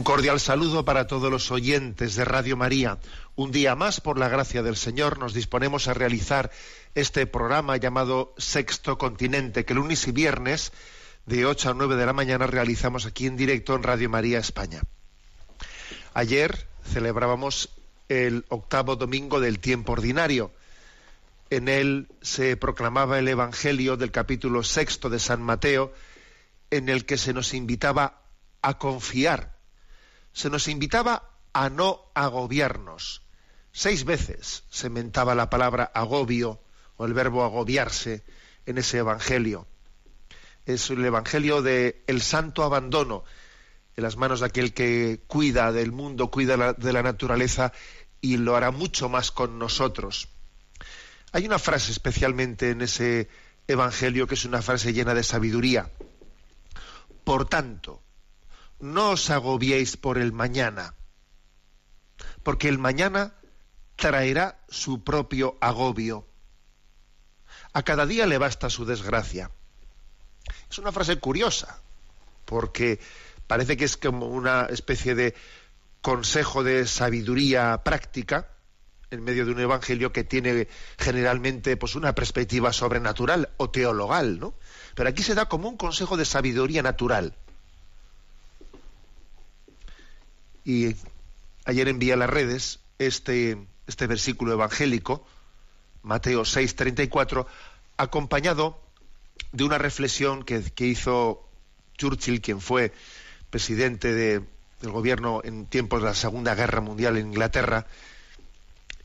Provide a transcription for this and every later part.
Un cordial saludo para todos los oyentes de Radio María. Un día más, por la gracia del Señor, nos disponemos a realizar este programa llamado Sexto Continente, que lunes y viernes, de 8 a 9 de la mañana, realizamos aquí en directo en Radio María España. Ayer celebrábamos el octavo domingo del tiempo ordinario. En él se proclamaba el Evangelio del capítulo sexto de San Mateo, en el que se nos invitaba a confiar se nos invitaba a no agobiarnos. Seis veces se mentaba la palabra agobio o el verbo agobiarse en ese evangelio. Es el evangelio de el santo abandono en las manos de aquel que cuida del mundo, cuida de la naturaleza y lo hará mucho más con nosotros. Hay una frase especialmente en ese evangelio que es una frase llena de sabiduría. Por tanto, no os agobiéis por el mañana, porque el mañana traerá su propio agobio. A cada día le basta su desgracia. Es una frase curiosa, porque parece que es como una especie de consejo de sabiduría práctica en medio de un evangelio que tiene generalmente pues una perspectiva sobrenatural o teologal, ¿no? Pero aquí se da como un consejo de sabiduría natural. Y ayer envié a las redes este, este versículo evangélico, Mateo 6:34, acompañado de una reflexión que, hizo Churchill, quien fue presidente de- del gobierno en tiempos de la Segunda Guerra Mundial en Inglaterra,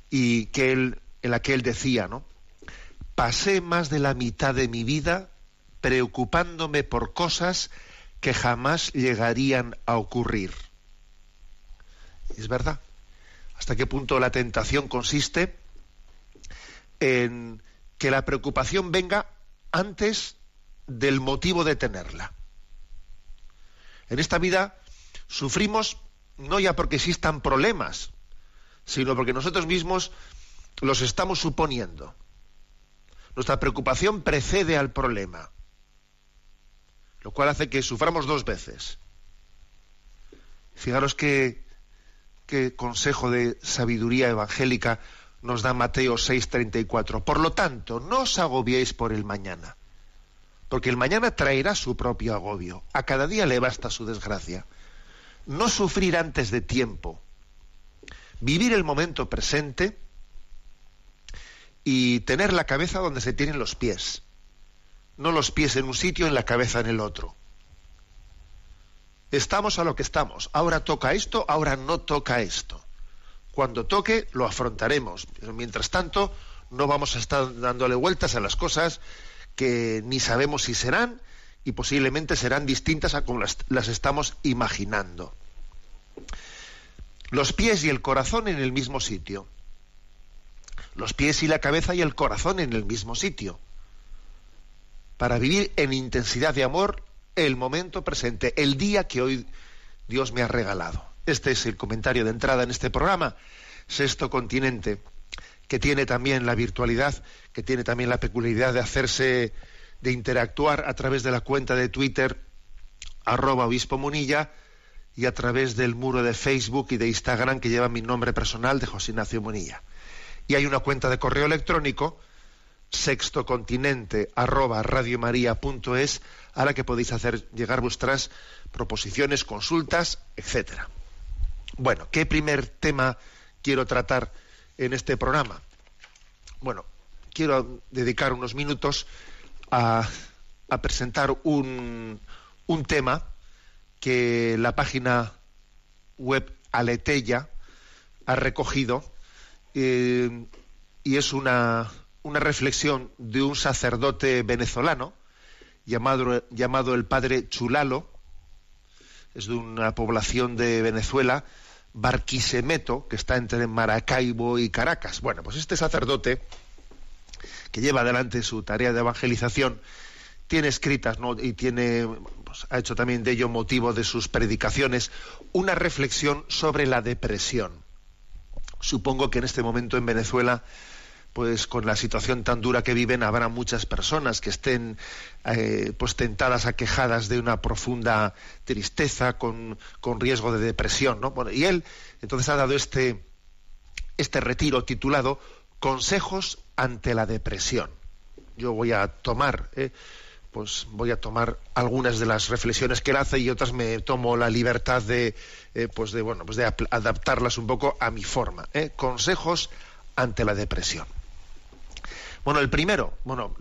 y que él, en la que él decía, ¿no? Pasé más de la mitad de mi vida preocupándome por cosas que jamás llegarían a ocurrir. Es verdad. ¿Hasta qué punto la tentación consiste en que la preocupación venga antes del motivo de tenerla? En esta vida sufrimos no ya porque existan problemas, sino porque nosotros mismos los estamos suponiendo. Nuestra preocupación precede al problema, lo cual hace que suframos dos veces. Fijaros que qué consejo de sabiduría evangélica nos da Mateo 6:34. Por lo tanto, no os agobiéis por el mañana, porque el mañana traerá su propio agobio. A cada día le basta su desgracia. No sufrir antes de tiempo. Vivir el momento presente y tener la cabeza donde se tienen los pies. No los pies en un sitio, en la cabeza en el otro estamos a lo que estamos. Ahora toca esto, ahora no toca esto. Cuando toque, lo afrontaremos. Pero mientras tanto, no vamos a estar dándole vueltas a las cosas que ni sabemos si serán y posiblemente serán distintas a como las, las estamos imaginando. Los pies y el corazón en el mismo sitio. Los pies y la cabeza y el corazón en el mismo sitio. Para vivir en intensidad de amor el momento presente, el día que hoy Dios me ha regalado. Este es el comentario de entrada en este programa, Sexto Continente, que tiene también la virtualidad, que tiene también la peculiaridad de hacerse, de interactuar a través de la cuenta de Twitter, arroba obispo munilla, y a través del muro de Facebook y de Instagram que lleva mi nombre personal de José Ignacio Munilla. Y hay una cuenta de correo electrónico, sextocontinente arroba radiomaria.es a la que podéis hacer llegar vuestras proposiciones, consultas, etcétera. Bueno, ¿qué primer tema quiero tratar en este programa. Bueno, quiero dedicar unos minutos a, presentar un, un, tema que la página web Aleteya ha recogido eh, y es una, una reflexión de un sacerdote venezolano llamado, llamado el padre Chulalo, es de una población de Venezuela, Barquisemeto, que está entre Maracaibo y Caracas. Bueno, pues este sacerdote, que lleva adelante su tarea de evangelización, tiene escritas ¿no? y tiene, pues, ha hecho también de ello motivo de sus predicaciones, una reflexión sobre la depresión. Supongo que en este momento en Venezuela pues con la situación tan dura que viven habrá muchas personas que estén eh, pues tentadas, aquejadas de una profunda tristeza, con, riesgo de depresión, ¿no? Y él entonces ha dado este, este retiro titulado Consejos ante la depresión. Yo voy a tomar, eh, pues voy a tomar algunas de las reflexiones que él hace y otras me tomo la libertad de, eh, pues de bueno, pues de adaptarlas un poco a mi forma. Consejos ante la depresión. Bueno, el primero, bueno,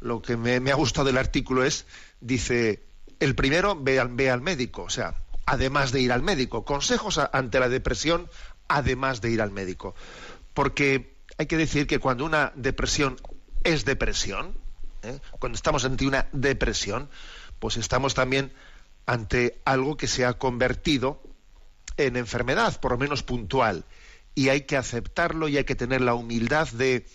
lo que me, ha gustado del artículo es, dice, el primero, ve al, médico, o sea, además de ir al médico, consejos ante la depresión, además de ir al médico. Porque hay que decir que cuando una depresión es depresión, ¿eh? cuando estamos ante una depresión, pues estamos también ante algo que se ha convertido en enfermedad, por lo menos puntual. Y hay que aceptarlo y hay que tener la humildad de,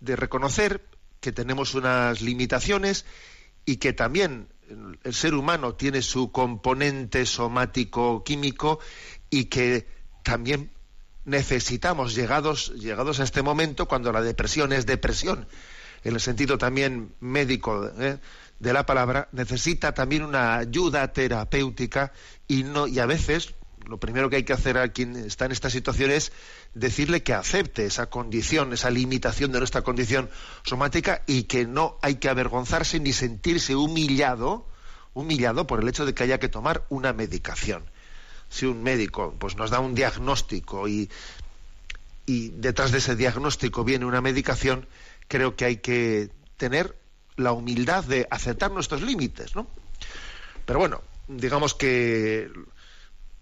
de reconocer que tenemos unas limitaciones y que también el ser humano tiene su componente somático químico y que también necesitamos llegados llegados a este momento cuando la depresión es depresión en el sentido también médico ¿eh? de la palabra necesita también una ayuda terapéutica y no y a veces lo primero que hay que hacer a quien está en esta situación es decirle que acepte esa condición, esa limitación de nuestra condición somática y que no hay que avergonzarse ni sentirse humillado, humillado por el hecho de que haya que tomar una medicación. Si un médico pues nos da un diagnóstico y, y detrás de ese diagnóstico viene una medicación, creo que hay que tener la humildad de aceptar nuestros límites, ¿no? Pero bueno, digamos que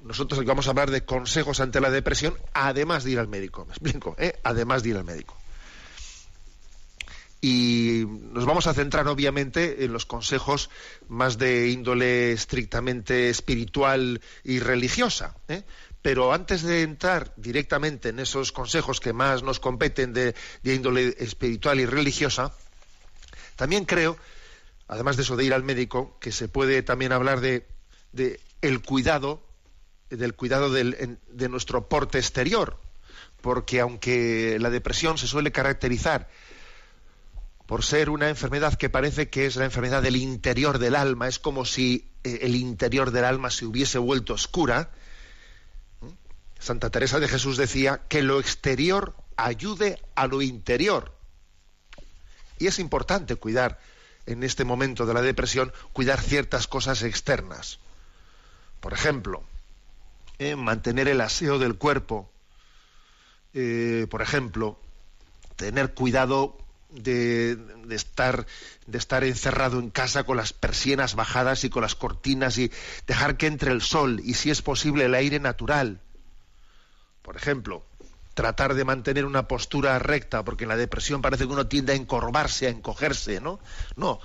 nosotros vamos a hablar de consejos ante la depresión, además de ir al médico. ¿Me explico? ¿Eh? Además de ir al médico. Y nos vamos a centrar, obviamente, en los consejos más de índole estrictamente espiritual y religiosa. ¿eh? Pero antes de entrar directamente en esos consejos que más nos competen de, índole espiritual y religiosa, también creo, además de eso de ir al médico, que se puede también hablar de, de el cuidado del cuidado de nuestro porte exterior, porque aunque la depresión se suele caracterizar por ser una enfermedad que parece que es la enfermedad del interior del alma, es como si eh, el interior del alma se hubiese vuelto oscura, Santa Teresa de Jesús decía que lo exterior ayude a lo interior. Y es importante cuidar en este momento de la depresión, cuidar ciertas cosas externas. Por ejemplo, mantener el aseo del cuerpo, eh, por ejemplo, tener cuidado de, estar, de estar encerrado en casa con las persianas bajadas y con las cortinas y dejar que entre el sol y si es posible el aire natural. Por ejemplo, tratar de mantener una postura recta, porque en la depresión parece que uno tiende a encorvarse, a encogerse, ¿no? No,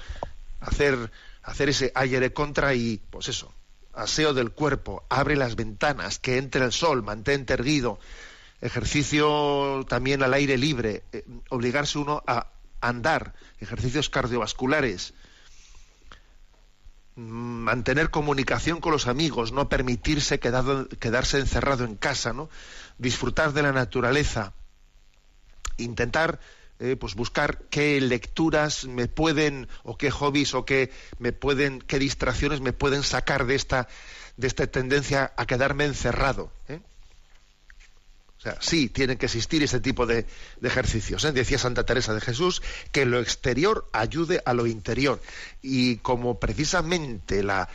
hacer, hacer ese aire contra y, pues eso, aseo del cuerpo, abre las ventanas, que entre el sol, mantente erguido, ejercicio también al aire libre, eh, obligarse uno a andar, ejercicios cardiovasculares, mm, mantener comunicación con los amigos, no permitirse quedarse encerrado en casa, ¿no? disfrutar de la naturaleza, intentar eh, pues buscar qué lecturas me pueden o qué hobbies o qué me pueden qué distracciones me pueden sacar de esta de esta tendencia a quedarme encerrado ¿eh? o sea sí tienen que existir ese tipo de, ejercicios ¿eh? decía Santa Teresa de Jesús que lo exterior ayude a lo interior y como precisamente la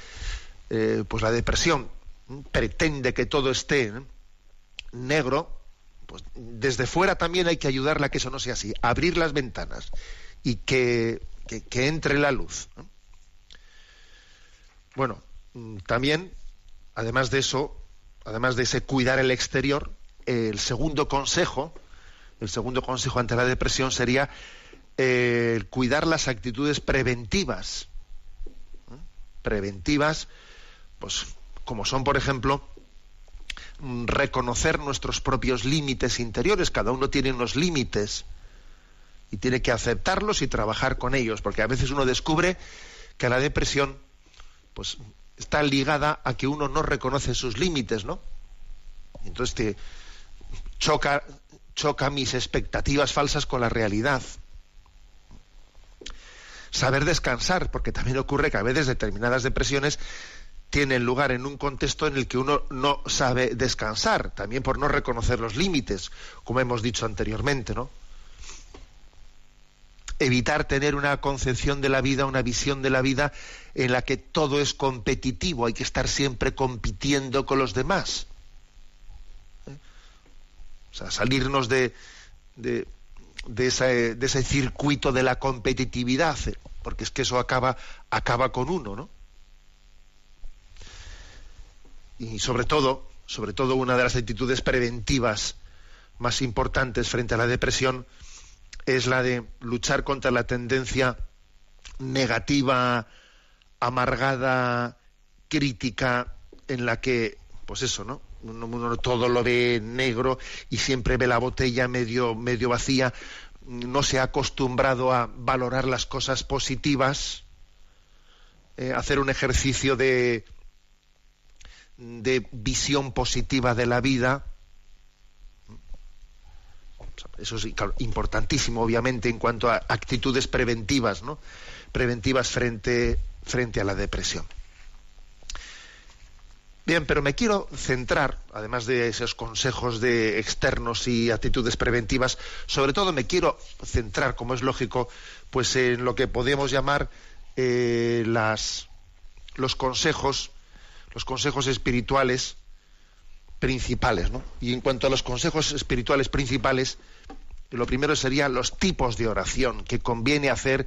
pues la depresión pretende que todo esté negro pues desde fuera también hay que ayudarla a que eso no sea así, abrir las ventanas y que, que, entre la luz. Bueno, mm, también, además de eso, además de ese cuidar el exterior, el segundo consejo, el segundo consejo ante la depresión sería eh, cuidar las actitudes preventivas. Preventivas, pues como son, por ejemplo, reconocer nuestros propios límites interiores. Cada uno tiene unos límites y tiene que aceptarlos y trabajar con ellos, porque a veces uno descubre que la depresión pues está ligada a que uno no reconoce sus límites, ¿no? Entonces choca mis expectativas falsas con la realidad. Saber descansar, porque también ocurre que a veces determinadas depresiones tienen lugar en un contexto en el que uno no sabe descansar, también por no reconocer los límites, como hemos dicho anteriormente, ¿no? evitar tener una concepción de la vida, una visión de la vida en la que todo es competitivo, hay que estar siempre compitiendo con los demás. ¿Eh? O sea, salirnos de, de, ese, de, ese, circuito de la competitividad, ¿eh? porque es que eso acaba, acaba con uno, ¿no? Y sobre todo, sobre todo una de las actitudes preventivas más importantes frente a la depresión es la de luchar contra la tendencia negativa, amargada, crítica, en la que, pues eso, ¿no? Uno, todo lo ve negro y siempre ve la botella medio, medio vacía, no se ha acostumbrado a valorar las cosas positivas, eh, hacer un ejercicio de, de visión positiva de la vida, eso es importantísimo, obviamente, en cuanto a actitudes preventivas, ¿no? Preventivas frente, frente a la depresión. Bien, pero me quiero centrar, además de esos consejos de externos y actitudes preventivas, sobre todo me quiero centrar, como es lógico, pues en lo que podemos llamar eh, las, los consejos, los consejos espirituales principales, ¿no? Y en cuanto a los consejos espirituales principales, lo primero serían los tipos de oración que conviene hacer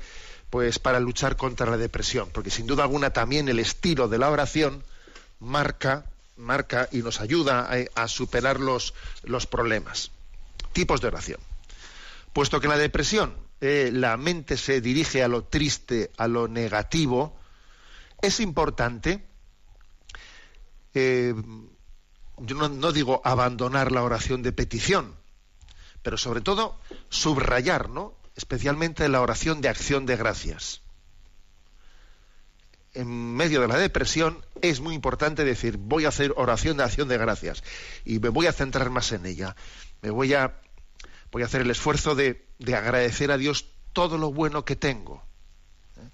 pues para luchar contra la depresión, porque sin duda alguna también el estilo de la oración marca, marca y nos ayuda a, superar los, los, problemas. Tipos de oración. Puesto que en la depresión eh, la mente se dirige a lo triste, a lo negativo, es importante eh, yo no, digo abandonar la oración de petición, pero sobre todo subrayar, ¿no? Especialmente la oración de acción de gracias. En medio de la depresión es muy importante decir, voy a hacer oración de acción de gracias y me voy a centrar más en ella. Me voy a, voy a hacer el esfuerzo de, de agradecer a Dios todo lo bueno que tengo. ¿eh?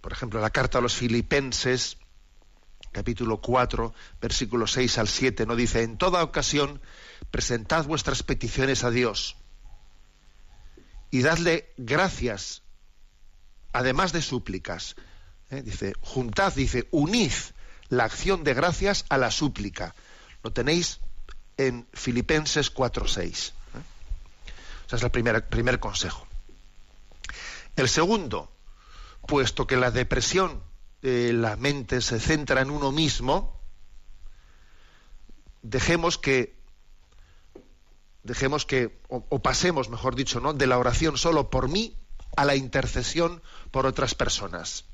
Por ejemplo, la carta a los filipenses capítulo 4, versículos 6 al 7, no dice, en toda ocasión presentad vuestras peticiones a Dios y dadle gracias, además de súplicas. ¿eh? Dice, juntad, dice, unid la acción de gracias a la súplica. Lo tenéis en Filipenses 4, 6. ¿eh? Es el primer, primer consejo. El segundo, puesto que la depresión eh, la mente se centra en uno mismo, dejemos que dejemos que o, pasemos, mejor dicho, ¿no? de la oración solo por mí a la intercesión por otras personas.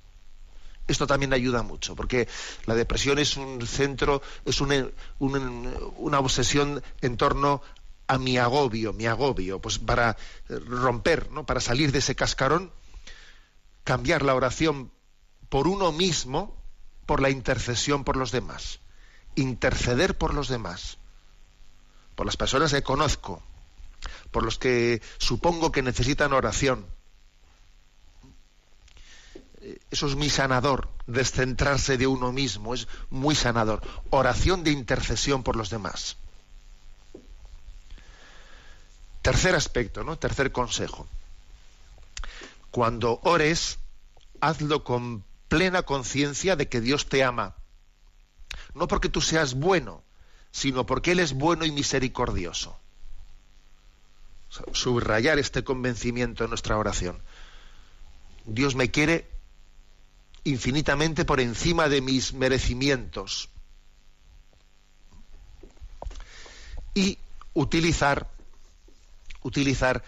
Esto también ayuda mucho, porque la depresión es un centro, es una, una obsesión en torno a mi agobio, mi agobio, pues para romper, ¿no? para salir de ese cascarón, cambiar la oración por uno mismo, por la intercesión por los demás. Interceder por los demás, por las personas que conozco, por los que supongo que necesitan oración. Eso es muy sanador, descentrarse de uno mismo, es muy sanador. Oración de intercesión por los demás. Tercer aspecto, ¿no? Tercer consejo. Cuando ores, hazlo con plena conciencia de que Dios te ama. No porque tú seas bueno, sino porque Él es bueno y misericordioso. subrayar este convencimiento en nuestra oración. Dios me quiere infinitamente por encima de mis merecimientos. Y utilizar, utilizar,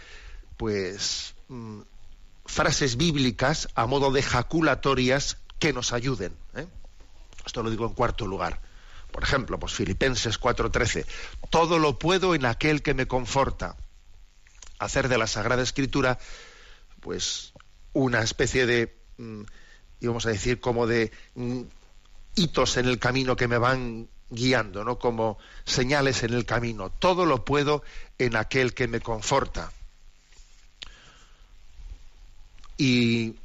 pues, mm, frases bíblicas a modo de jaculatorias que nos ayuden. ¿eh? Esto lo digo en cuarto lugar. Por ejemplo, pues Filipenses 4:13, todo lo puedo en aquel que me conforta. Hacer de la Sagrada Escritura, pues, una especie de, mm, íbamos a decir, como de mm, hitos en el camino que me van guiando, ¿no? Como señales en el camino. Todo lo puedo en aquel que me conforta. Y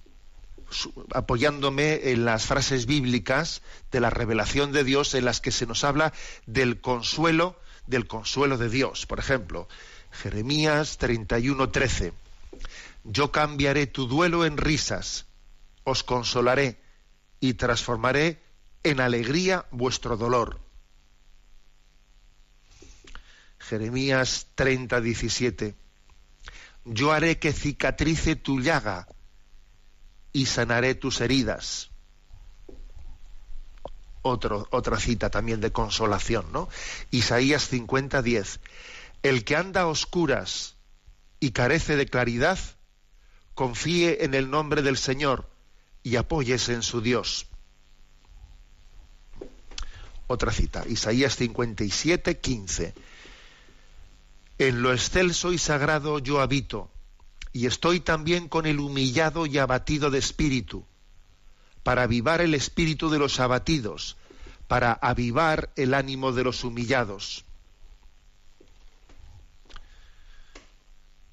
apoyándome en las frases bíblicas de la revelación de Dios en las que se nos habla del consuelo, del consuelo de Dios. Por ejemplo, Jeremías 31:13. Yo cambiaré tu duelo en risas, os consolaré y transformaré en alegría vuestro dolor. Jeremías 30:17. Yo haré que cicatrice tu llaga y sanaré tus heridas. otra cita también de consolación, ¿no? Isaías 50, 10. El que anda a oscuras y carece de claridad, confíe en el nombre del Señor y apóyese en su Dios. Otra cita, Isaías 57, 15. En lo excelso y sagrado yo habito y estoy también con el humillado y abatido de espíritu, para avivar el espíritu de los abatidos, para avivar el ánimo de los humillados.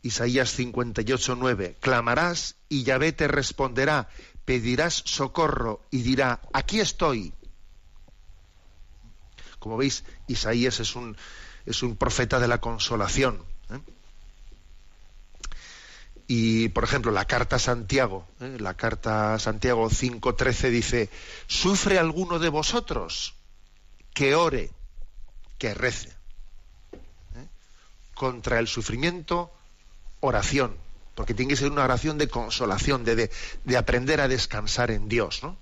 Isaías 58, 9. Clamarás y Yahvé te responderá, pedirás socorro y dirá, aquí estoy. Como veis, Isaías es un, es un profeta de la consolación. ¿eh? Y, por ejemplo, la carta Santiago, ¿eh? la carta Santiago 5.13 dice, ¿sufre alguno de vosotros que ore, que rece? ¿eh? Contra el sufrimiento, oración, porque tiene que ser una oración de consolación, de, de, aprender a descansar en Dios, ¿no?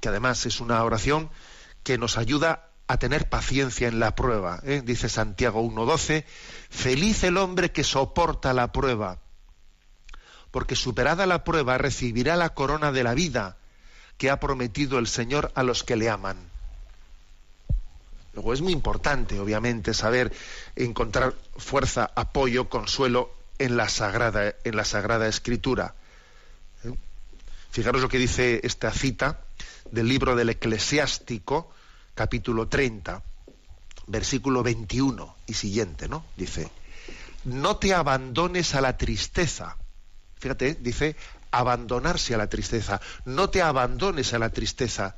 que además es una oración que nos ayuda a tener paciencia en la prueba. ¿eh? Dice Santiago 1.12, feliz el hombre que soporta la prueba, porque superada la prueba recibirá la corona de la vida que ha prometido el Señor a los que le aman. Luego es muy importante, obviamente, saber encontrar fuerza, apoyo, consuelo en la Sagrada, en la sagrada Escritura. ¿Eh? Fijaros lo que dice esta cita del libro del Eclesiástico, capítulo 30, versículo 21 y siguiente, ¿no? Dice, no te abandones a la tristeza. Fíjate, dice, abandonarse a la tristeza. No te abandones a la tristeza,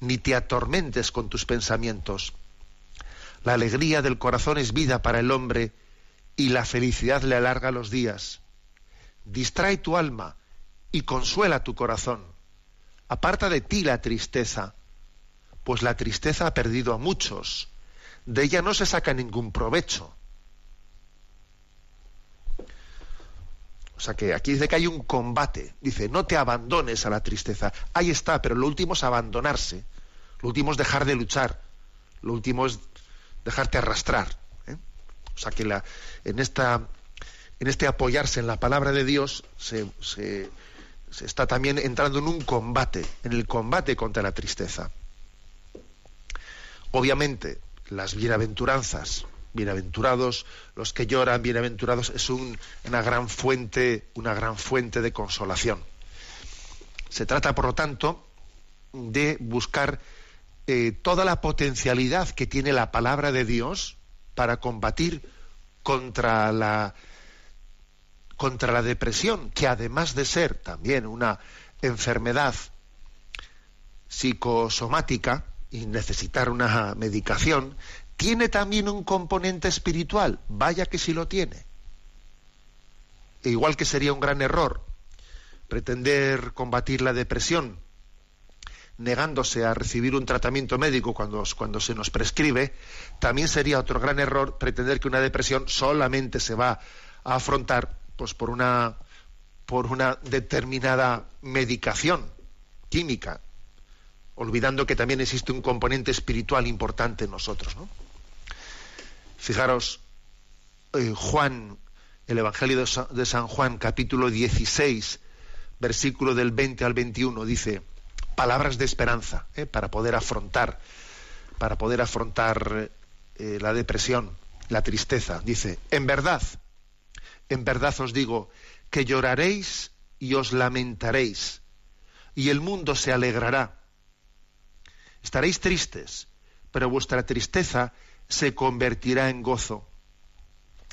ni te atormentes con tus pensamientos. La alegría del corazón es vida para el hombre y la felicidad le alarga los días. Distrae tu alma y consuela tu corazón. Aparta de ti la tristeza pues la tristeza ha perdido a muchos. De ella no se saca ningún provecho. O sea que aquí dice que hay un combate. Dice, no te abandones a la tristeza. Ahí está, pero lo último es abandonarse. Lo último es dejar de luchar. Lo último es dejarte arrastrar. ¿eh? O sea que la, en, esta, en este apoyarse en la palabra de Dios se, se está también entrando en un combate, en el combate contra la tristeza. Obviamente, las bienaventuranzas, bienaventurados los que lloran, bienaventurados, es una gran fuente, una gran fuente de consolación. Se trata, por lo tanto, de buscar eh, toda la potencialidad que tiene la palabra de Dios para combatir contra la contra la depresión, que además de ser también una enfermedad psicosomática, y necesitar una medicación, tiene también un componente espiritual. Vaya que sí lo tiene. E igual que sería un gran error pretender combatir la depresión negándose a recibir un tratamiento médico cuando, cuando se nos prescribe, también sería otro gran error pretender que una depresión solamente se va a afrontar pues, por, una, por una determinada medicación química, olvidando que también existe un componente espiritual importante en nosotros. Fijaros, eh, Juan, el Evangelio de San Juan, capítulo 16, versículo del 20 al 21, dice, palabras de esperanza ¿eh? para poder afrontar, para poder afrontar eh, la depresión, la tristeza. Dice, en verdad, en verdad os digo que lloraréis y os lamentaréis, y el mundo se alegrará. Estaréis tristes, pero vuestra tristeza se convertirá en gozo.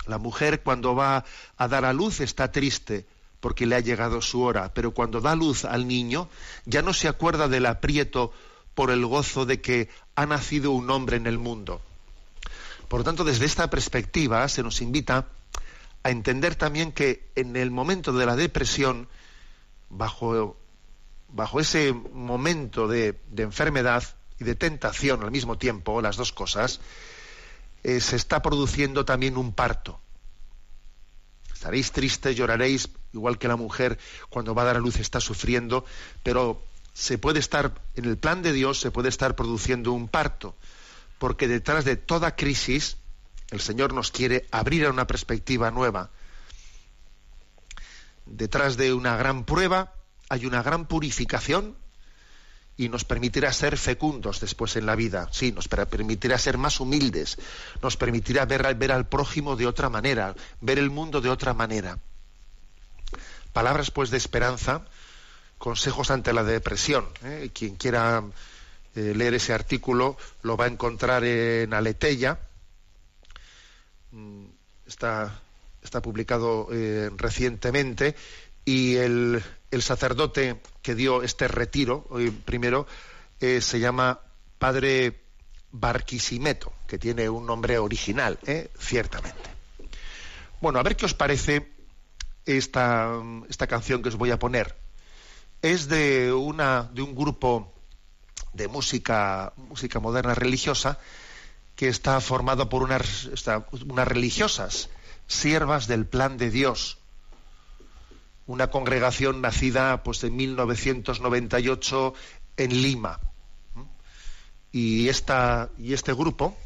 La mujer cuando va a dar a luz está triste porque le ha llegado su hora, pero cuando da luz al niño ya no se acuerda del aprieto por el gozo de que ha nacido un hombre en el mundo. Por lo tanto, desde esta perspectiva se nos invita a entender también que en el momento de la depresión, bajo, bajo ese momento de, enfermedad y de tentación al mismo tiempo, las dos cosas, eh, se está produciendo también un parto. Estaréis tristes, lloraréis, igual que la mujer cuando va a dar a luz está sufriendo, pero se puede estar, en el plan de Dios se puede estar produciendo un parto, porque detrás de toda crisis el Señor nos quiere abrir a una perspectiva nueva. Detrás de una gran prueba hay una gran purificación y nos permitirá ser fecundos después en la vida. Sí, nos permitirá ser más humildes, nos permitirá ver, ver al prójimo de otra manera, ver el mundo de otra manera. Palabras pues de esperanza, consejos ante la depresión. ¿eh? Quien quiera eh, leer ese artículo lo va a encontrar en Aleteya. Mm, está, está publicado eh, recientemente y el, el sacerdote que dio este retiro, hoy primero, eh, se llama Padre Barquisimeto, que tiene un nombre original, ¿eh? ciertamente. Bueno, a ver qué os parece esta, esta canción que os voy a poner. Es de, una, de un grupo de música, música moderna religiosa que está formado por unas, unas religiosas, siervas del plan de Dios, una congregación nacida pues en 1998 en Lima. Y, esta, y este grupo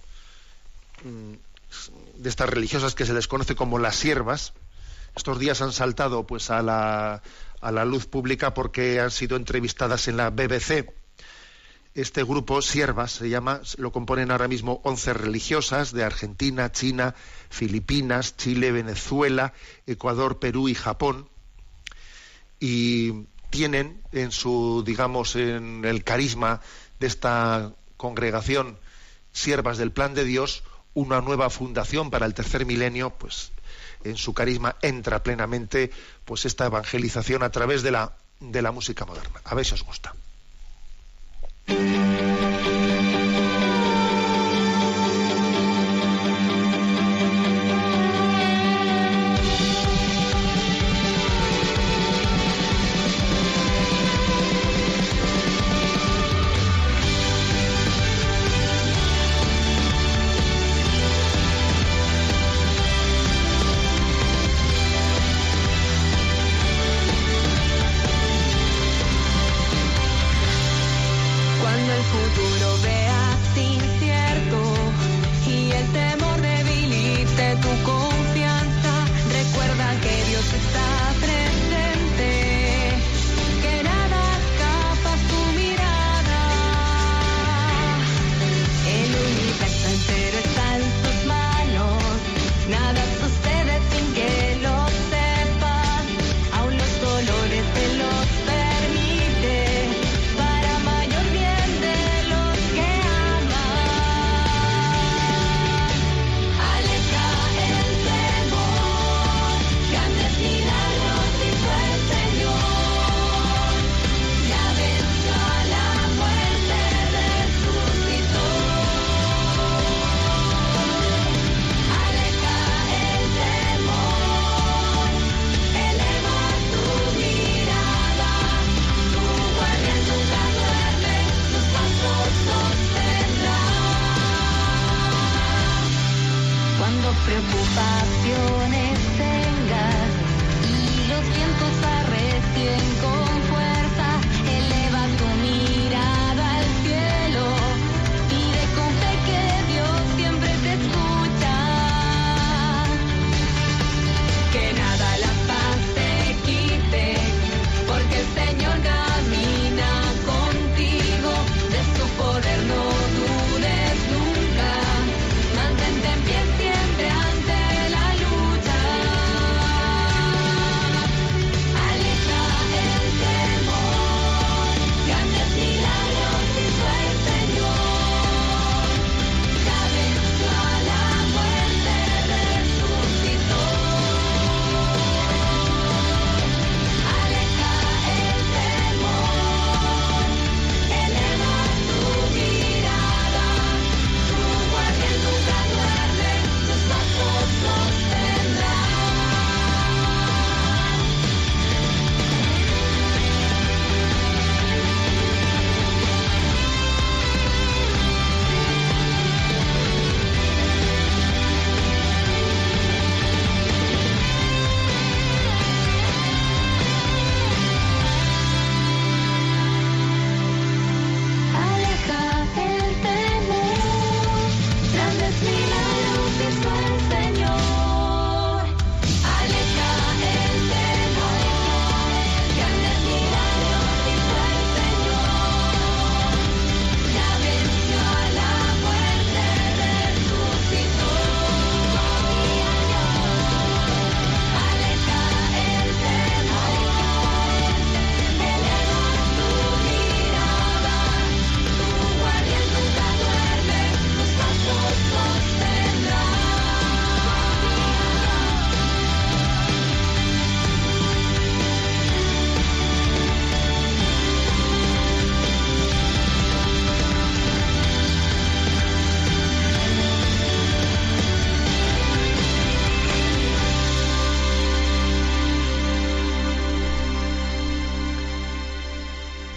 mm, de estas religiosas que se les conoce como las siervas, estos días han saltado pues a la, a la luz pública porque han sido entrevistadas en la BBC. Este grupo, siervas, se llama, lo componen ahora mismo 11 religiosas de Argentina, China, Filipinas, Chile, Venezuela, Ecuador, Perú y Japón y tienen en su, digamos, en el carisma de esta congregación siervas del plan de Dios, una nueva fundación para el tercer milenio, pues en su carisma entra plenamente pues esta evangelización a través de la, de la música moderna. A ver si os gusta.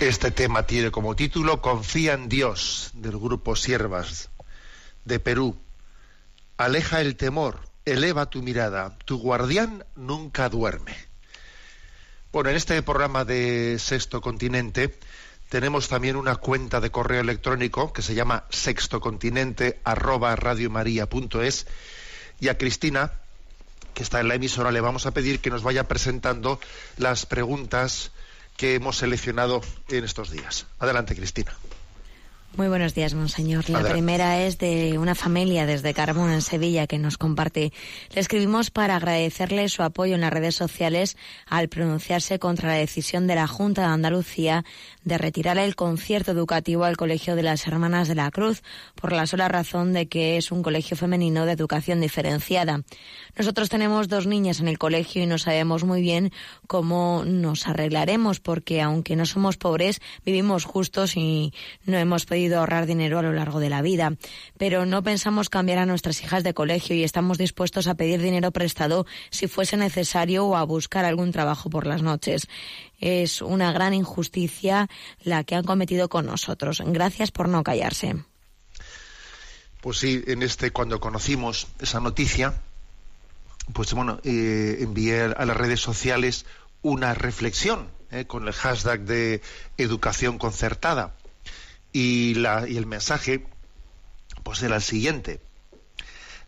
Este tema tiene como título Confía en Dios, del grupo Siervas de Perú. Aleja el temor, eleva tu mirada, tu guardián nunca duerme. Bueno, en este programa de Sexto Continente tenemos también una cuenta de correo electrónico que se llama sextocontinente y a Cristina, que está en la emisora, le vamos a pedir que nos vaya presentando las preguntas que hemos seleccionado en estos días. Adelante, Cristina. Muy buenos días, monseñor. La primera es de una familia desde Carmona, en Sevilla, que nos comparte. Le escribimos para agradecerle su apoyo en las redes sociales al pronunciarse contra la decisión de la Junta de Andalucía de retirar el concierto educativo al Colegio de las Hermanas de la Cruz, por la sola razón de que es un colegio femenino de educación diferenciada. Nosotros tenemos dos niñas en el colegio y no sabemos muy bien cómo nos arreglaremos, porque aunque no somos pobres, vivimos justos y no hemos pedido ahorrar dinero a lo largo de la vida, pero no pensamos cambiar a nuestras hijas de colegio y estamos dispuestos a pedir dinero prestado si fuese necesario o a buscar algún trabajo por las noches. Es una gran injusticia la que han cometido con nosotros. Gracias por no callarse. Pues sí, en este cuando conocimos esa noticia, pues bueno, eh, envié a las redes sociales una reflexión eh, con el hashtag de educación concertada y, el mensaje pues era el siguiente.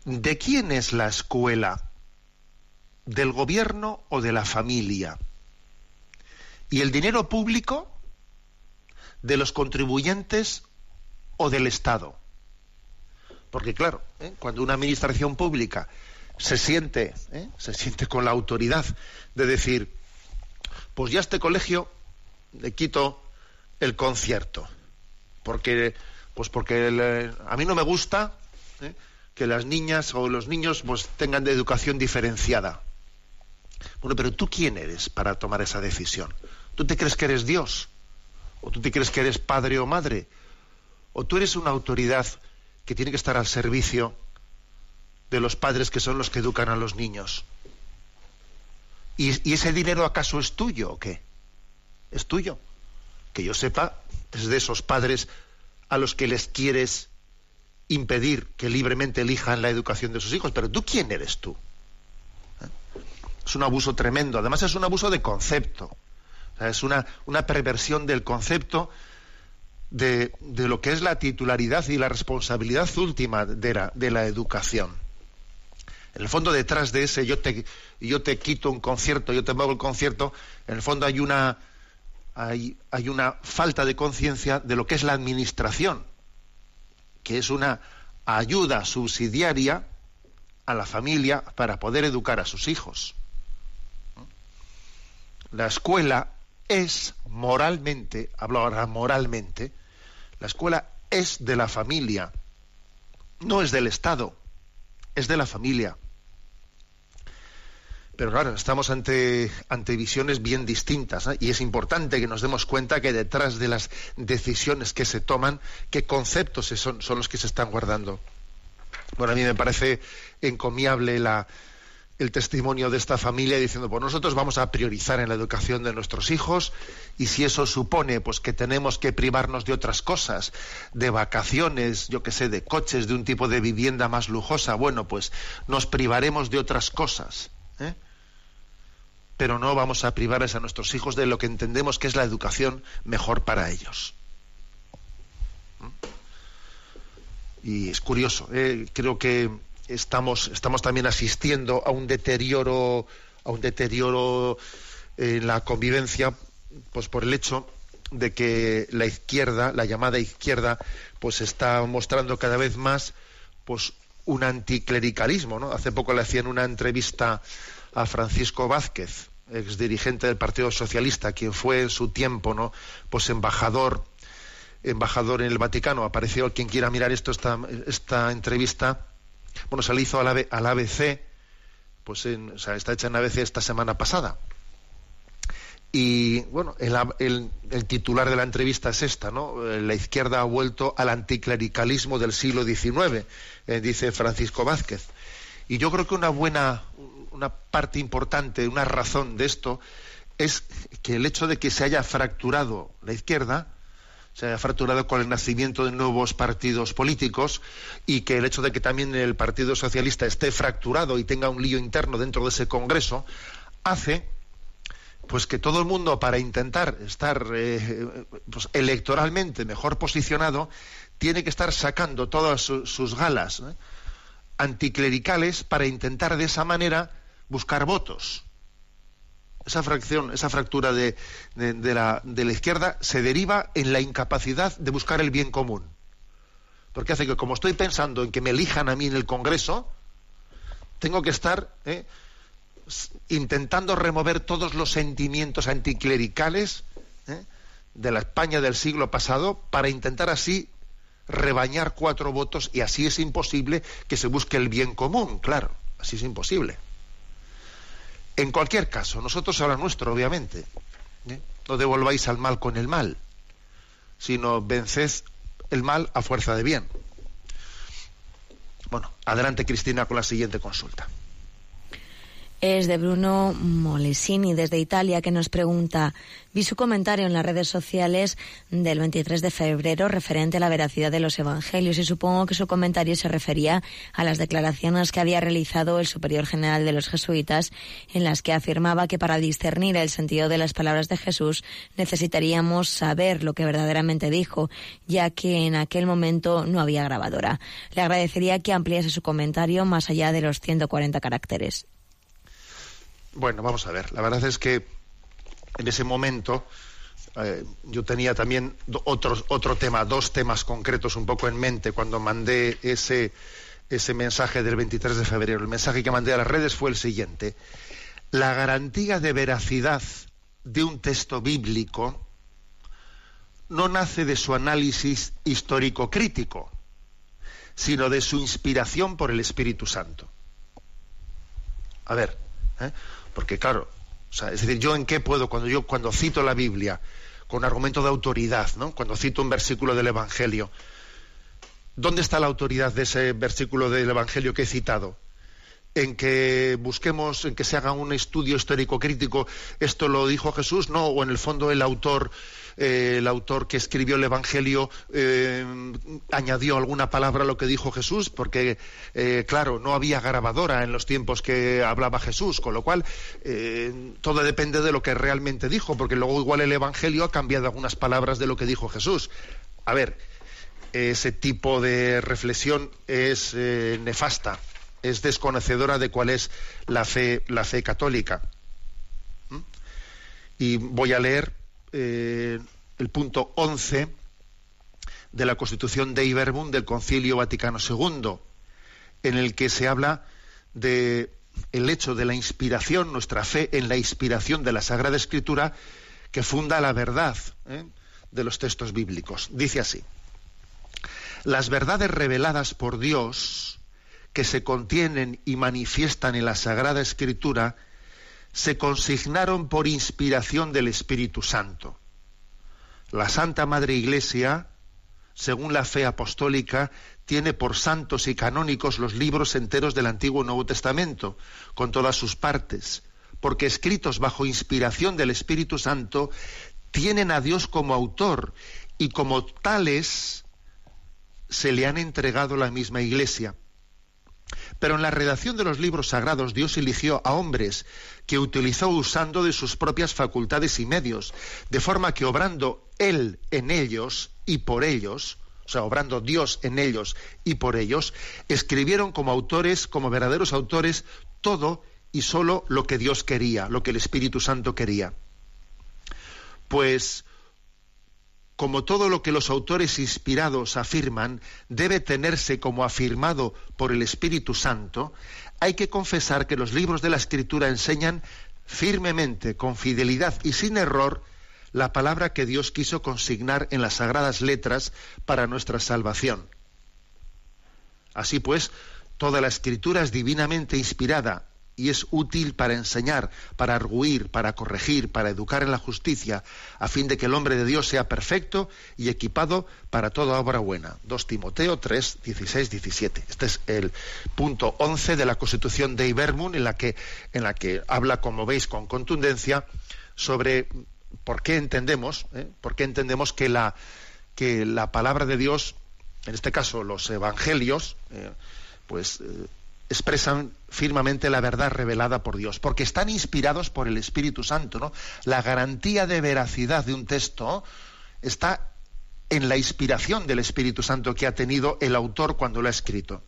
¿De quién es la escuela? ¿Del gobierno o de la familia? ¿Y el dinero público? ¿De los contribuyentes o del Estado? Porque claro, ¿eh? cuando una administración pública se siente, ¿eh? se siente con la autoridad de decir, pues ya este colegio le quito el concierto porque pues porque a mí no me gusta ¿eh? que las niñas o los niños pues tengan de educación diferenciada. Bueno, pero tú quién eres para tomar esa decisión? ¿Tú te crees que eres Dios? ¿O tú te crees que eres padre o madre? ¿O tú eres una autoridad que tiene que estar al servicio de los padres que son los que educan a los niños? ¿Y, y ese dinero acaso es tuyo o qué? ¿Es tuyo? Que yo sepa, es de esos padres a los que les quieres impedir que libremente elijan la educación de sus hijos. Pero tú, ¿quién eres tú? ¿Eh? Es un abuso tremendo. Además, es un abuso de concepto. es una, una, perversión del concepto de, de, lo que es la titularidad y la responsabilidad última de la, de la educación. En el fondo, detrás de ese yo te, yo te quito un concierto, yo te muevo el concierto, en el fondo hay una, hay, una falta de conciencia de lo que es la administración, que es una ayuda subsidiaria a la familia para poder educar a sus hijos. La escuela es moralmente, hablo ahora moralmente, la escuela es de la familia, no es del Estado, es de la familia. Pero claro, estamos ante, ante visiones bien distintas y es importante que nos demos cuenta que detrás de las decisiones que se toman, qué conceptos son, son los que se están guardando. Bueno, a mí me parece encomiable el testimonio de esta familia diciendo, pues nosotros vamos a priorizar en la educación de nuestros hijos y si eso supone pues que tenemos que privarnos de otras cosas, de vacaciones, yo que sé, de coches, de un tipo de vivienda más lujosa, bueno, pues nos privaremos de otras cosas. ¿eh? Pero no vamos a privarles a nuestros hijos de lo que entendemos que es la educación mejor para ellos. ¿Mm? Y es curioso, ¿eh? creo que estamos, estamos también asistiendo a un deterioro, a un deterioro en la convivencia, pues por el hecho de que la izquierda, la llamada izquierda, pues está mostrando cada vez más pues un anticlericalismo, ¿no? Hace poco le hacían una entrevista a Francisco Vázquez, ex dirigente del Partido Socialista, quien fue en su tiempo, ¿no? Pues embajador, embajador en el Vaticano. Apareció quien quiera mirar esto, esta, esta entrevista. Bueno, se le hizo al, ABC, pues o sea, está hecha en ABC esta semana pasada. Y bueno, el, el, titular de la entrevista es esta, ¿no? La izquierda ha vuelto al anticlericalismo del siglo XIX, eh, dice Francisco Vázquez. Y yo creo que una buena, una parte importante, una razón de esto es que el hecho de que se haya fracturado la izquierda, se haya fracturado con el nacimiento de nuevos partidos políticos y que el hecho de que también el Partido Socialista esté fracturado y tenga un lío interno dentro de ese Congreso, hace pues que todo el mundo para intentar estar eh, pues, electoralmente mejor posicionado tiene que estar sacando todas sus galas anticlericales para intentar de esa manera buscar votos. Esa fracción, esa fractura de, la, de la izquierda se deriva en la incapacidad de buscar el bien común. Porque hace que, como estoy pensando en que me elijan a mí en el Congreso, tengo que estar ¿eh? intentando remover todos los sentimientos anticlericales ¿eh? de la España del siglo pasado para intentar así rebañar cuatro votos y así es imposible que se busque el bien común, claro, así es imposible. En cualquier caso, nosotros ahora nuestro, obviamente, ¿eh? no devolváis al mal con el mal, sino venced el mal a fuerza de bien. Bueno, adelante Cristina con la siguiente consulta es de Bruno Molesini desde Italia que nos pregunta, vi su comentario en las redes sociales del 23 de febrero referente a la veracidad de los evangelios y supongo que su comentario se refería a las declaraciones que había realizado el superior general de los jesuitas en las que afirmaba que para discernir el sentido de las palabras de Jesús necesitaríamos saber lo que verdaderamente dijo, ya que en aquel momento no había grabadora. Le agradecería que ampliase su comentario más allá de los 140 caracteres. Bueno, vamos a ver. La verdad es que en ese momento eh, yo tenía también otro, tema, dos temas concretos un poco en mente cuando mandé ese, ese mensaje del 23 de febrero. El mensaje que mandé a las redes fue el siguiente. La garantía de veracidad de un texto bíblico no nace de su análisis histórico crítico, sino de su inspiración por el Espíritu Santo. A ver, ¿eh? Porque claro, es decir, yo en qué puedo cuando yo cuando cito la Biblia con argumento de autoridad, ¿no? Cuando cito un versículo del Evangelio, ¿dónde está la autoridad de ese versículo del Evangelio que he citado? En que busquemos, en que se haga un estudio histórico crítico, esto lo dijo Jesús, no, o en el fondo el autor eh, el autor que escribió el Evangelio eh, añadió alguna palabra a lo que dijo Jesús, porque, eh, claro, no había grabadora en los tiempos que hablaba Jesús, con lo cual todo depende de lo que realmente dijo, porque luego igual el Evangelio ha cambiado algunas palabras de lo que dijo Jesús. A ver, ese tipo de reflexión es nefasta, es desconocedora de cuál es la fe, católica. ¿Mm? Y voy a leer eh, el punto 11 de la Constitución de Iberbun del Concilio Vaticano II, en el que se habla de el hecho de la inspiración, nuestra fe en la inspiración de la Sagrada Escritura que funda la verdad ¿eh? de los textos bíblicos. Dice así, las verdades reveladas por Dios que se contienen y manifiestan en la Sagrada Escritura se consignaron por inspiración del Espíritu Santo. La Santa Madre Iglesia, según la fe apostólica, tiene por santos y canónicos los libros enteros del Antiguo y Nuevo Testamento, con todas sus partes, porque escritos bajo inspiración del Espíritu Santo, tienen a Dios como autor y como tales se le han entregado la misma Iglesia. Pero en la redacción de los libros sagrados Dios eligió a hombres que utilizó usando de sus propias facultades y medios, de forma que obrando Él en ellos y por ellos, o sea, obrando Dios en ellos y por ellos, escribieron como autores, como verdaderos autores, todo y solo lo que Dios quería, lo que el Espíritu Santo quería. Pues como todo lo que los autores inspirados afirman debe tenerse como afirmado por el Espíritu Santo, hay que confesar que los libros de la Escritura enseñan firmemente, con fidelidad y sin error, la palabra que Dios quiso consignar en las sagradas letras para nuestra salvación. Así pues, toda la escritura es divinamente inspirada y es útil para enseñar, para arguir, para corregir, para educar en la justicia, a fin de que el hombre de Dios sea perfecto y equipado para toda obra buena. 2 Timoteo 3, 16, 17. Este es el punto 11 de la Constitución de Ibermun, en la que, en la que habla, como veis, con contundencia sobre por qué entendemos, ¿eh? por qué entendemos que la, que la palabra de Dios, en este caso los evangelios, eh, pues eh, expresan firmemente la verdad revelada por Dios, porque están inspirados por el Espíritu Santo, ¿no? La garantía de veracidad de un texto está en la inspiración del Espíritu Santo que ha tenido el autor cuando lo ha escrito.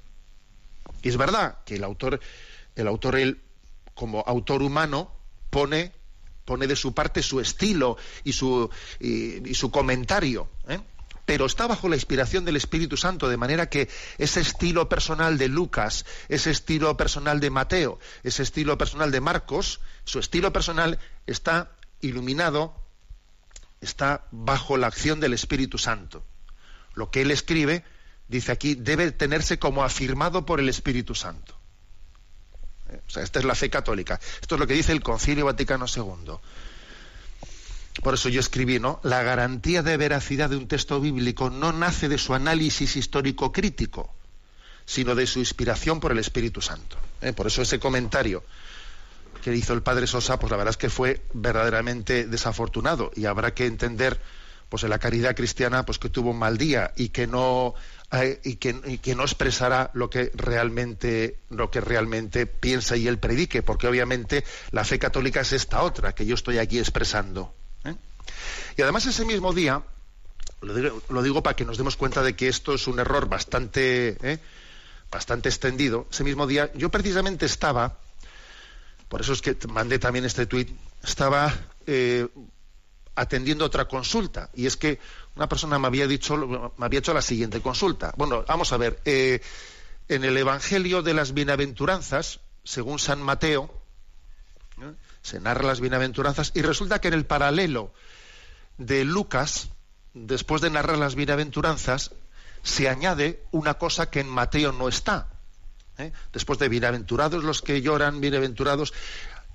Y es verdad que el autor, el autor él, como autor humano, pone, pone de su parte su estilo y su, y, su comentario. ¿eh? Pero está bajo la inspiración del Espíritu Santo, de manera que ese estilo personal de Lucas, ese estilo personal de Mateo, ese estilo personal de Marcos, su estilo personal está iluminado, está bajo la acción del Espíritu Santo. Lo que él escribe, dice aquí, debe tenerse como afirmado por el Espíritu Santo. Eh, o sea, esta es la fe católica. Esto es lo que dice el Concilio Vaticano II. Por eso yo escribí, ¿no? La garantía de veracidad de un texto bíblico no nace de su análisis histórico crítico, sino de su inspiración por el Espíritu Santo. ¿eh? Por eso ese comentario que hizo el padre Sosa, pues la verdad es que fue verdaderamente desafortunado y habrá que entender, pues en la caridad cristiana, pues que tuvo un mal día y que no eh, y, que, y, que, no expresará lo que realmente lo que realmente piensa y él predique, porque obviamente la fe católica es esta otra que yo estoy aquí expresando. Y además ese mismo día, lo digo, para que nos demos cuenta de que esto es un error bastante, ¿eh? bastante extendido, ese mismo día yo precisamente estaba, por eso es que mandé también este tuit, estaba eh, atendiendo otra consulta, y es que una persona me había dicho, me había hecho la siguiente consulta. Bueno, vamos a ver, eh, en el Evangelio de las Bienaventuranzas, según San Mateo, se narra las bienaventuranzas y resulta que en el paralelo de Lucas, después de narrar las bienaventuranzas, se añade una cosa que en Mateo no está. ¿eh? Después de bienaventurados los que lloran, bienaventurados,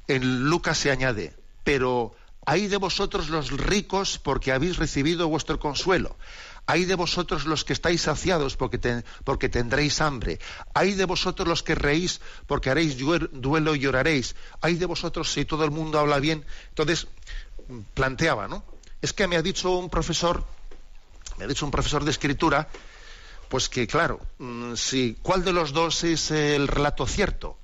en Lucas se añade, pero hay de vosotros los ricos porque habéis recibido vuestro consuelo. Hay de vosotros los que estáis saciados porque, porque tendréis hambre. Hay de vosotros los que reís porque haréis duelo y lloraréis. Hay de vosotros si todo el mundo habla bien. Entonces, planteaba, ¿no? Es que me ha dicho un profesor, me ha dicho un profesor de escritura, pues que claro, mm, si, ¿cuál de los dos es el relato cierto?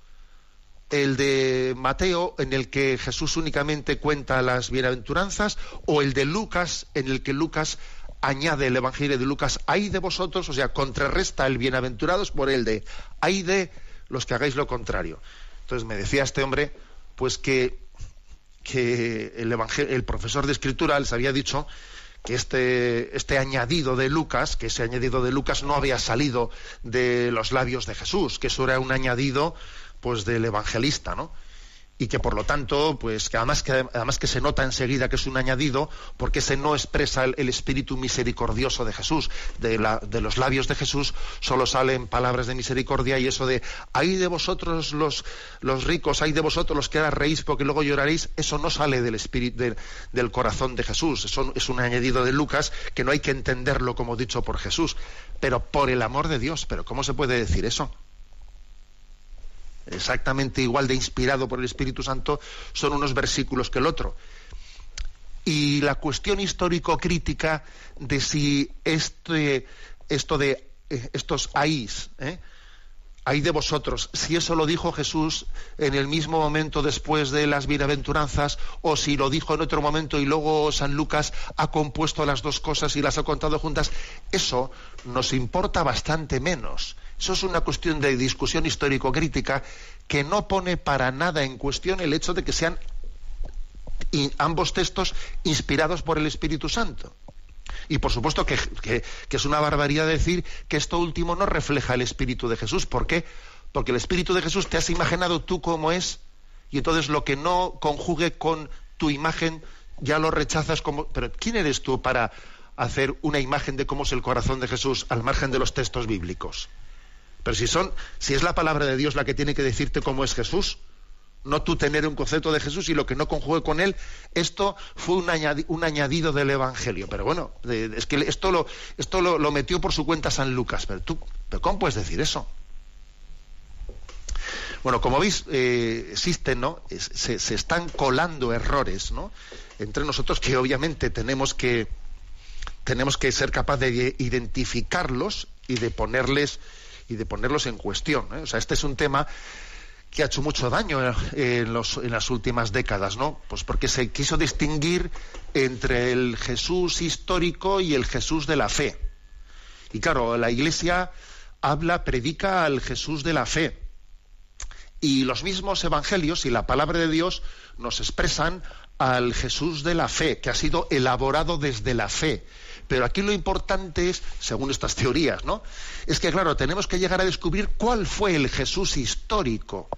El de Mateo en el que Jesús únicamente cuenta las bienaventuranzas o el de Lucas en el que Lucas añade el Evangelio de Lucas, hay de vosotros, o sea, contrarresta el bienaventurados por el de hay de los que hagáis lo contrario. Entonces me decía este hombre, pues que, que el, el profesor de escritura les había dicho que este, este añadido de Lucas, que ese añadido de Lucas no había salido de los labios de Jesús, que eso era un añadido pues del evangelista, ¿no? y que por lo tanto, pues que además que además que se nota enseguida que es un añadido, porque se no expresa el, espíritu misericordioso de Jesús, de, la, de, los labios de Jesús solo salen palabras de misericordia y eso de hay de vosotros los, los ricos, hay de vosotros los que ahora reís porque luego lloraréis, eso no sale del espíritu del corazón de Jesús, eso es un añadido de Lucas que no hay que entenderlo como dicho por Jesús, pero por el amor de Dios, pero ¿cómo se puede decir eso? Exactamente igual de inspirado por el Espíritu Santo, son unos versículos que el otro. Y la cuestión histórico-crítica de si este, esto de eh, estos aís, ¿eh? de vosotros, si eso lo dijo Jesús en el mismo momento después de las bienaventuranzas, o si lo dijo en otro momento y luego San Lucas ha compuesto las dos cosas y las ha contado juntas, eso nos importa bastante menos. Eso es una cuestión de discusión histórico-crítica que no pone para nada en cuestión el hecho de que sean ambos textos inspirados por el Espíritu Santo. Y por supuesto que, es una barbaridad decir que esto último no refleja el Espíritu de Jesús. ¿Por qué? Porque el Espíritu de Jesús te has imaginado tú como es y entonces lo que no conjugue con tu imagen ya lo rechazas como... Pero ¿quién eres tú para hacer una imagen de cómo es el corazón de Jesús al margen de los textos bíblicos? Pero si son, si es la palabra de Dios la que tiene que decirte cómo es Jesús, no tú tener un concepto de Jesús y lo que no conjugue con él, esto fue un, añadido del Evangelio. Pero bueno, es que esto lo, metió por su cuenta San Lucas. Pero tú, ¿pero ¿cómo puedes decir eso? Bueno, como veis, eh, existen, ¿no? Se, se, están colando errores, ¿no? Entre nosotros que obviamente tenemos que tenemos que ser capaces de identificarlos y de ponerles y de ponerlos en cuestión. ¿eh? O sea, este es un tema que ha hecho mucho daño en, los, en, las últimas décadas, ¿no? Pues porque se quiso distinguir entre el Jesús histórico y el Jesús de la fe. Y claro, la Iglesia habla, predica al Jesús de la fe. Y los mismos evangelios y la palabra de Dios nos expresan al Jesús de la fe, que ha sido elaborado desde la fe. Pero aquí lo importante es, según estas teorías, ¿no? Es que, claro, tenemos que llegar a descubrir cuál fue el Jesús histórico.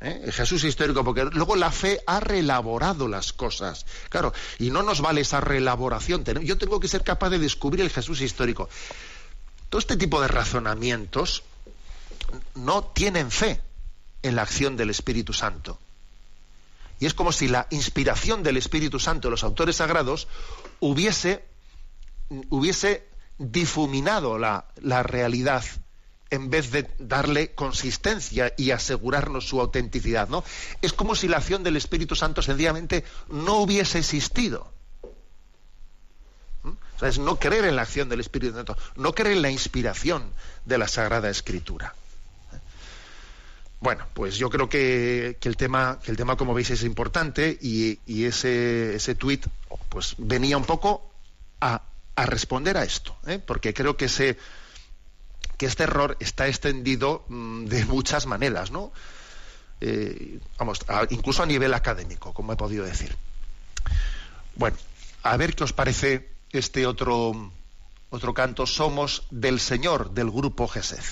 ¿eh? El Jesús histórico, porque luego la fe ha reelaborado las cosas. Claro, y no nos vale esa reelaboración. Yo tengo que ser capaz de descubrir el Jesús histórico. Todo este tipo de razonamientos no tienen fe en la acción del Espíritu Santo. Y es como si la inspiración del Espíritu Santo, los autores sagrados, hubiese, hubiese difuminado la, la realidad en vez de darle consistencia y asegurarnos su autenticidad, ¿no? Es como si la acción del Espíritu Santo sencillamente no hubiese existido. ¿Mm? Es no creer en la acción del Espíritu Santo, no creer en la inspiración de la Sagrada Escritura. Bueno, pues yo creo que, el tema, que el tema, como veis, es importante y, ese, ese tuit pues, venía un poco a, responder a esto, ¿eh? porque creo que, ese, que este error está extendido mm, de muchas maneras, ¿no? Eh, vamos, incluso a nivel académico, como he podido decir. Bueno, a ver qué os parece este otro, otro canto, Somos del Señor, del grupo Gesed.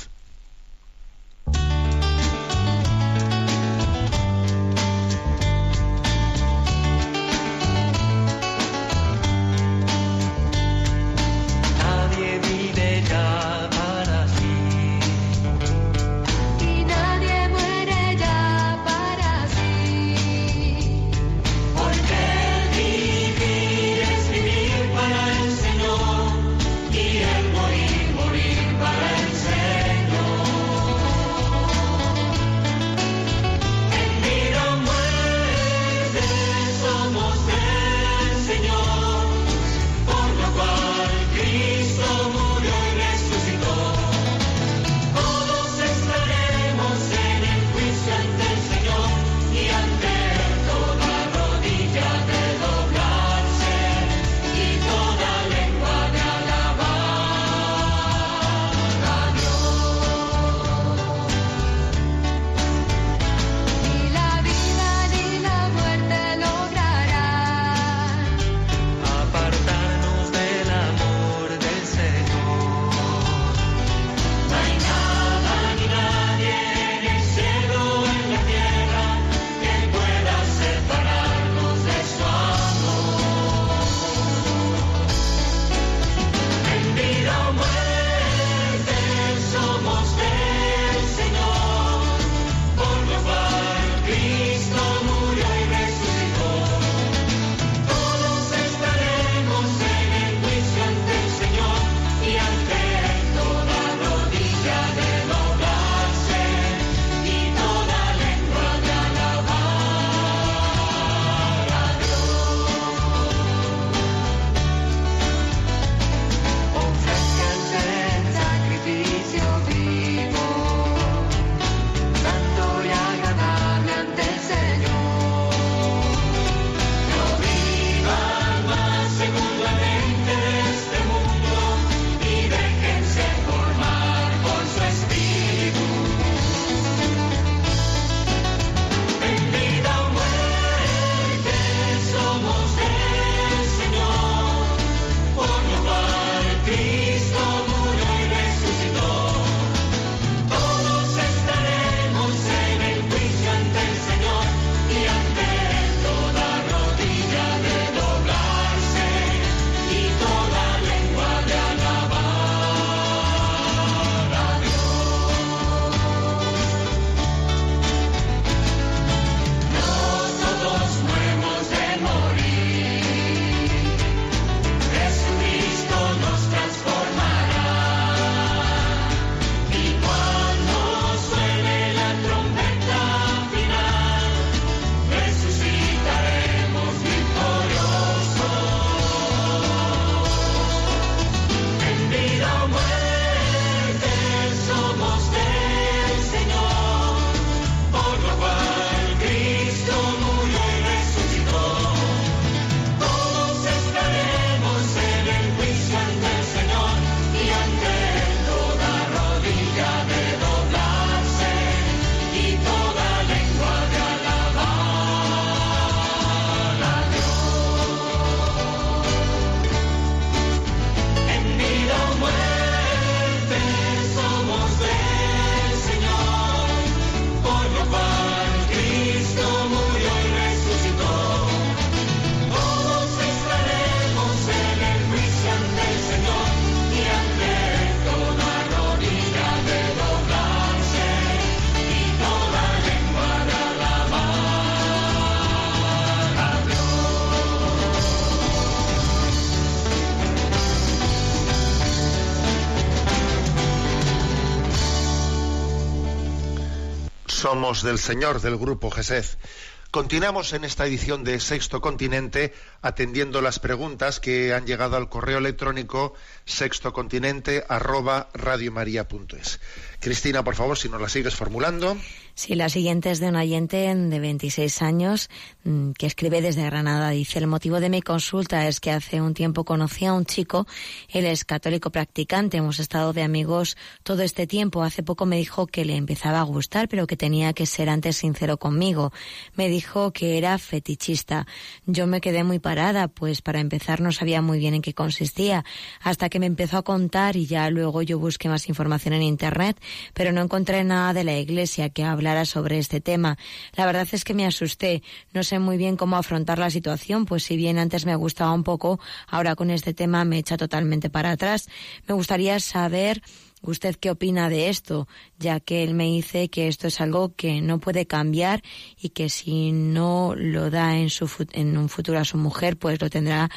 Somos del Señor del Grupo Gesed. Continuamos en esta edición de Sexto Continente atendiendo las preguntas que han llegado al correo electrónico sextocontinente arroba Cristina, por favor, si nos la sigues formulando. Sí, la siguiente es de un oyente de 26 años mm, que escribe desde Granada. Dice, el motivo de mi consulta es que hace un tiempo conocí a un chico, él es católico practicante, hemos estado de amigos todo este tiempo. Hace poco me dijo que le empezaba a gustar, pero que tenía que ser antes sincero conmigo. Me dijo que era fetichista. Yo me quedé muy parada, pues para empezar no sabía muy bien en qué consistía, hasta que me empezó a contar y ya luego yo busqué más información en Internet, pero no encontré nada de la iglesia que habla sobre este tema. La verdad es que me asusté. No sé muy bien cómo afrontar la situación, pues si bien antes me gustaba un poco, ahora con este tema me echa totalmente para atrás. Me gustaría saber ¿Usted qué opina de esto? Ya que él me dice que esto es algo que no puede cambiar y que si no lo da en, su, en un futuro a su mujer, pues lo tendrá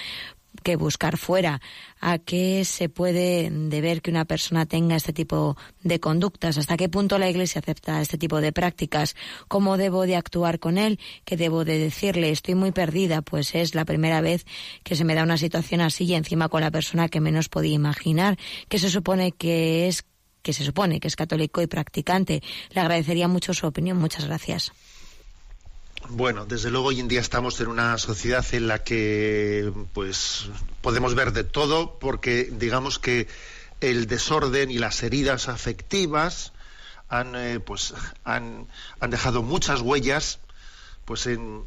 que buscar fuera. ¿A qué se puede deber que una persona tenga este tipo de conductas? ¿Hasta qué punto la Iglesia acepta este tipo de prácticas? ¿Cómo debo de actuar con él? ¿Qué debo de decirle? Estoy muy perdida, pues es la primera vez que se me da una situación así y encima con la persona que menos podía imaginar. ¿Qué se supone que es que se supone que es católico y practicante. Le agradecería mucho su opinión. Muchas gracias. Bueno, desde luego hoy en día estamos en una sociedad en la que pues podemos ver de todo porque digamos que el desorden y las heridas afectivas han eh, pues han, han, dejado muchas huellas pues en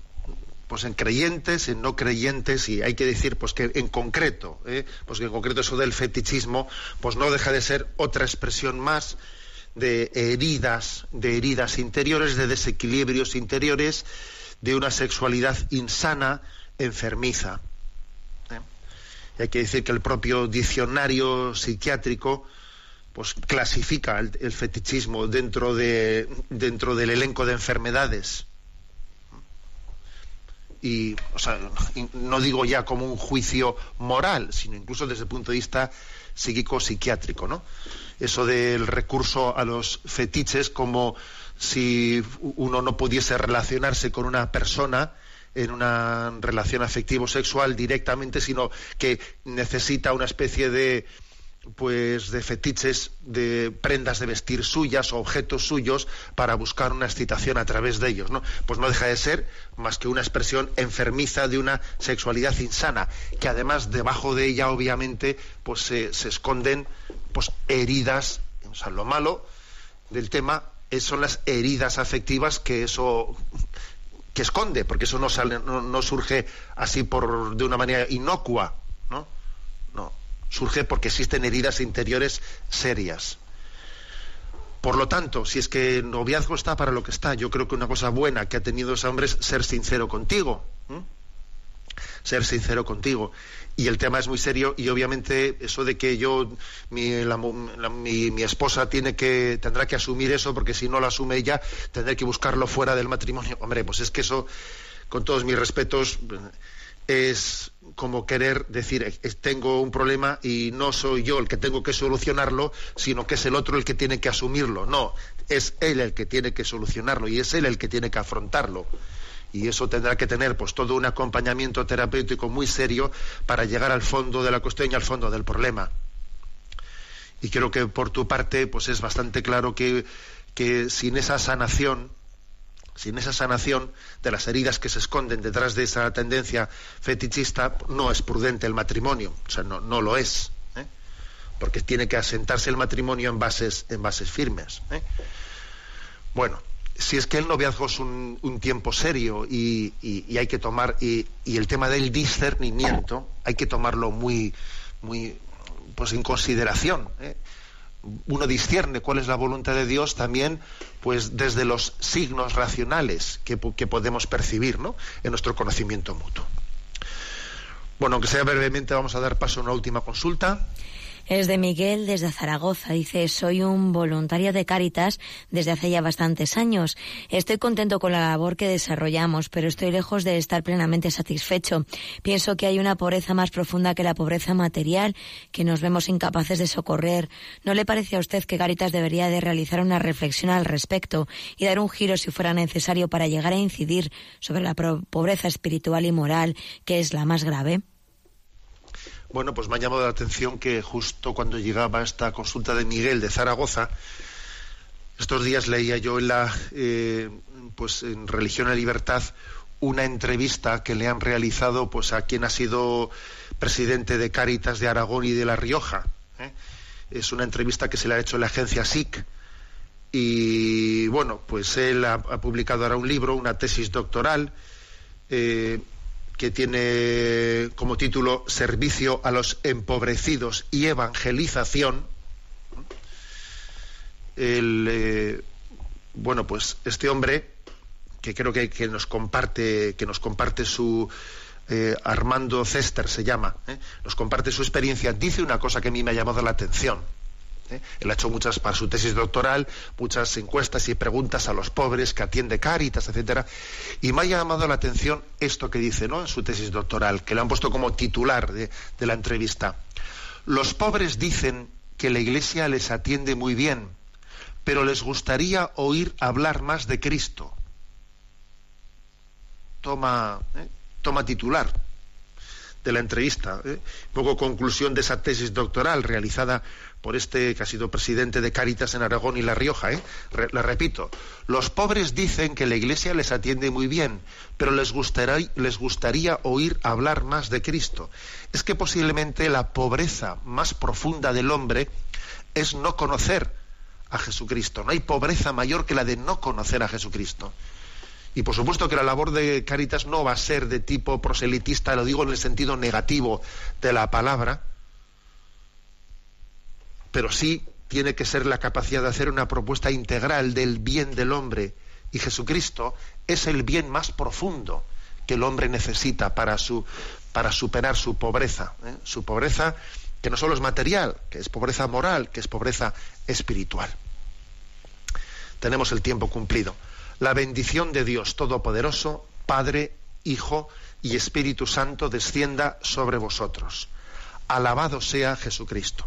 pues en creyentes, en no creyentes y hay que decir pues que en concreto, eh, pues que en concreto eso del fetichismo pues no deja de ser otra expresión más de heridas, de heridas interiores, de desequilibrios interiores, de una sexualidad insana, enfermiza. ¿eh? Y hay que decir que el propio diccionario psiquiátrico pues clasifica el, fetichismo dentro de dentro del elenco de enfermedades y no digo ya como un juicio moral, sino incluso desde el punto de vista psíquico-psiquiátrico, ¿no? Eso del recurso a los fetiches como si uno no pudiese relacionarse con una persona en una relación afectivo-sexual directamente, sino que necesita una especie de pues de fetiches de prendas de vestir suyas o objetos suyos para buscar una excitación a través de ellos, ¿no? Pues no deja de ser más que una expresión enfermiza de una sexualidad insana, que además debajo de ella obviamente pues se, esconden pues heridas, o sea, lo malo del tema son las heridas afectivas que eso que esconde, porque eso no sale, no surge así por de una manera inocua, ¿no? Surge porque existen heridas interiores serias. Por lo tanto, si es que el noviazgo está para lo que está, yo creo que una cosa buena que ha tenido ese hombre es ser sincero contigo. Ser sincero contigo. Y el tema es muy serio y obviamente eso de que yo, mi, mi, esposa tiene que, tendrá que asumir eso porque si no lo asume ella, tendré que buscarlo fuera del matrimonio. Hombre, pues es que eso, con todos mis respetos, es como querer decir, tengo un problema y no soy yo el que tengo que solucionarlo, sino que es el otro el que tiene que asumirlo. No, es él el que tiene que solucionarlo y es él el que tiene que afrontarlo. Y eso tendrá que tener pues todo un acompañamiento terapéutico muy serio para llegar al fondo de la cuestión y al fondo del problema. Y creo que por tu parte pues es bastante claro que, que sin esa sanación sin esa sanación de las heridas que se esconden detrás de esa tendencia fetichista, no es prudente el matrimonio, o sea, no, lo es, ¿eh? porque tiene que asentarse el matrimonio en bases, en bases firmes. ¿eh? Bueno, si es que el noviazgo es un, tiempo serio y, hay que tomar, y, y, el tema del discernimiento, hay que tomarlo muy, muy pues en consideración. ¿eh? Uno discierne cuál es la voluntad de Dios también pues desde los signos racionales que, podemos percibir ¿no? en nuestro conocimiento mutuo. Bueno, aunque sea brevemente, vamos a dar paso a una última consulta. Es de Miguel desde Zaragoza. Dice, soy un voluntario de Cáritas desde hace ya bastantes años. Estoy contento con la labor que desarrollamos, pero estoy lejos de estar plenamente satisfecho. Pienso que hay una pobreza más profunda que la pobreza material, que nos vemos incapaces de socorrer. ¿No le parece a usted que Cáritas debería de realizar una reflexión al respecto y dar un giro si fuera necesario para llegar a incidir sobre la pobreza espiritual y moral, que es la más grave? Bueno, pues me ha llamado la atención que justo cuando llegaba esta consulta de Miguel de Zaragoza, estos días leía yo en la, eh, pues en Religión y Libertad una entrevista que le han realizado pues a quien ha sido presidente de Cáritas de Aragón y de La Rioja. ¿eh? Es una entrevista que se le ha hecho la agencia SIC. Y bueno, pues él ha, publicado ahora un libro, una tesis doctoral, eh, que tiene como título Servicio a los empobrecidos y evangelización. Eh, bueno, pues este hombre, que creo que, nos comparte, que nos comparte su eh, Armando Cester se llama, eh, nos comparte su experiencia, dice una cosa que a mí me ha llamado la atención. ¿Eh? Él ha hecho muchas, para su tesis doctoral, muchas encuestas y preguntas a los pobres que atiende Cáritas, etcétera. Y me ha llamado la atención esto que dice, ¿no? En su tesis doctoral, que le han puesto como titular de, la entrevista. Los pobres dicen que la Iglesia les atiende muy bien, pero les gustaría oír hablar más de Cristo. Toma, ¿eh? toma titular de la entrevista, ¿eh? poco conclusión de esa tesis doctoral realizada por este que ha sido presidente de Cáritas en Aragón y La Rioja. ¿eh? le repito, los pobres dicen que la Iglesia les atiende muy bien, pero les les gustaría oír hablar más de Cristo. Es que posiblemente la pobreza más profunda del hombre es no conocer a Jesucristo. No hay pobreza mayor que la de no conocer a Jesucristo. Y por supuesto que la labor de Cáritas no va a ser de tipo proselitista, lo digo en el sentido negativo de la palabra, pero sí tiene que ser la capacidad de hacer una propuesta integral del bien del hombre. Y Jesucristo es el bien más profundo que el hombre necesita para, su, para superar su pobreza. ¿eh? Su pobreza que no solo es material, que es pobreza moral, que es pobreza espiritual. Tenemos el tiempo cumplido. La bendición de Dios Todopoderoso, Padre, Hijo y Espíritu Santo descienda sobre vosotros. Alabado sea Jesucristo.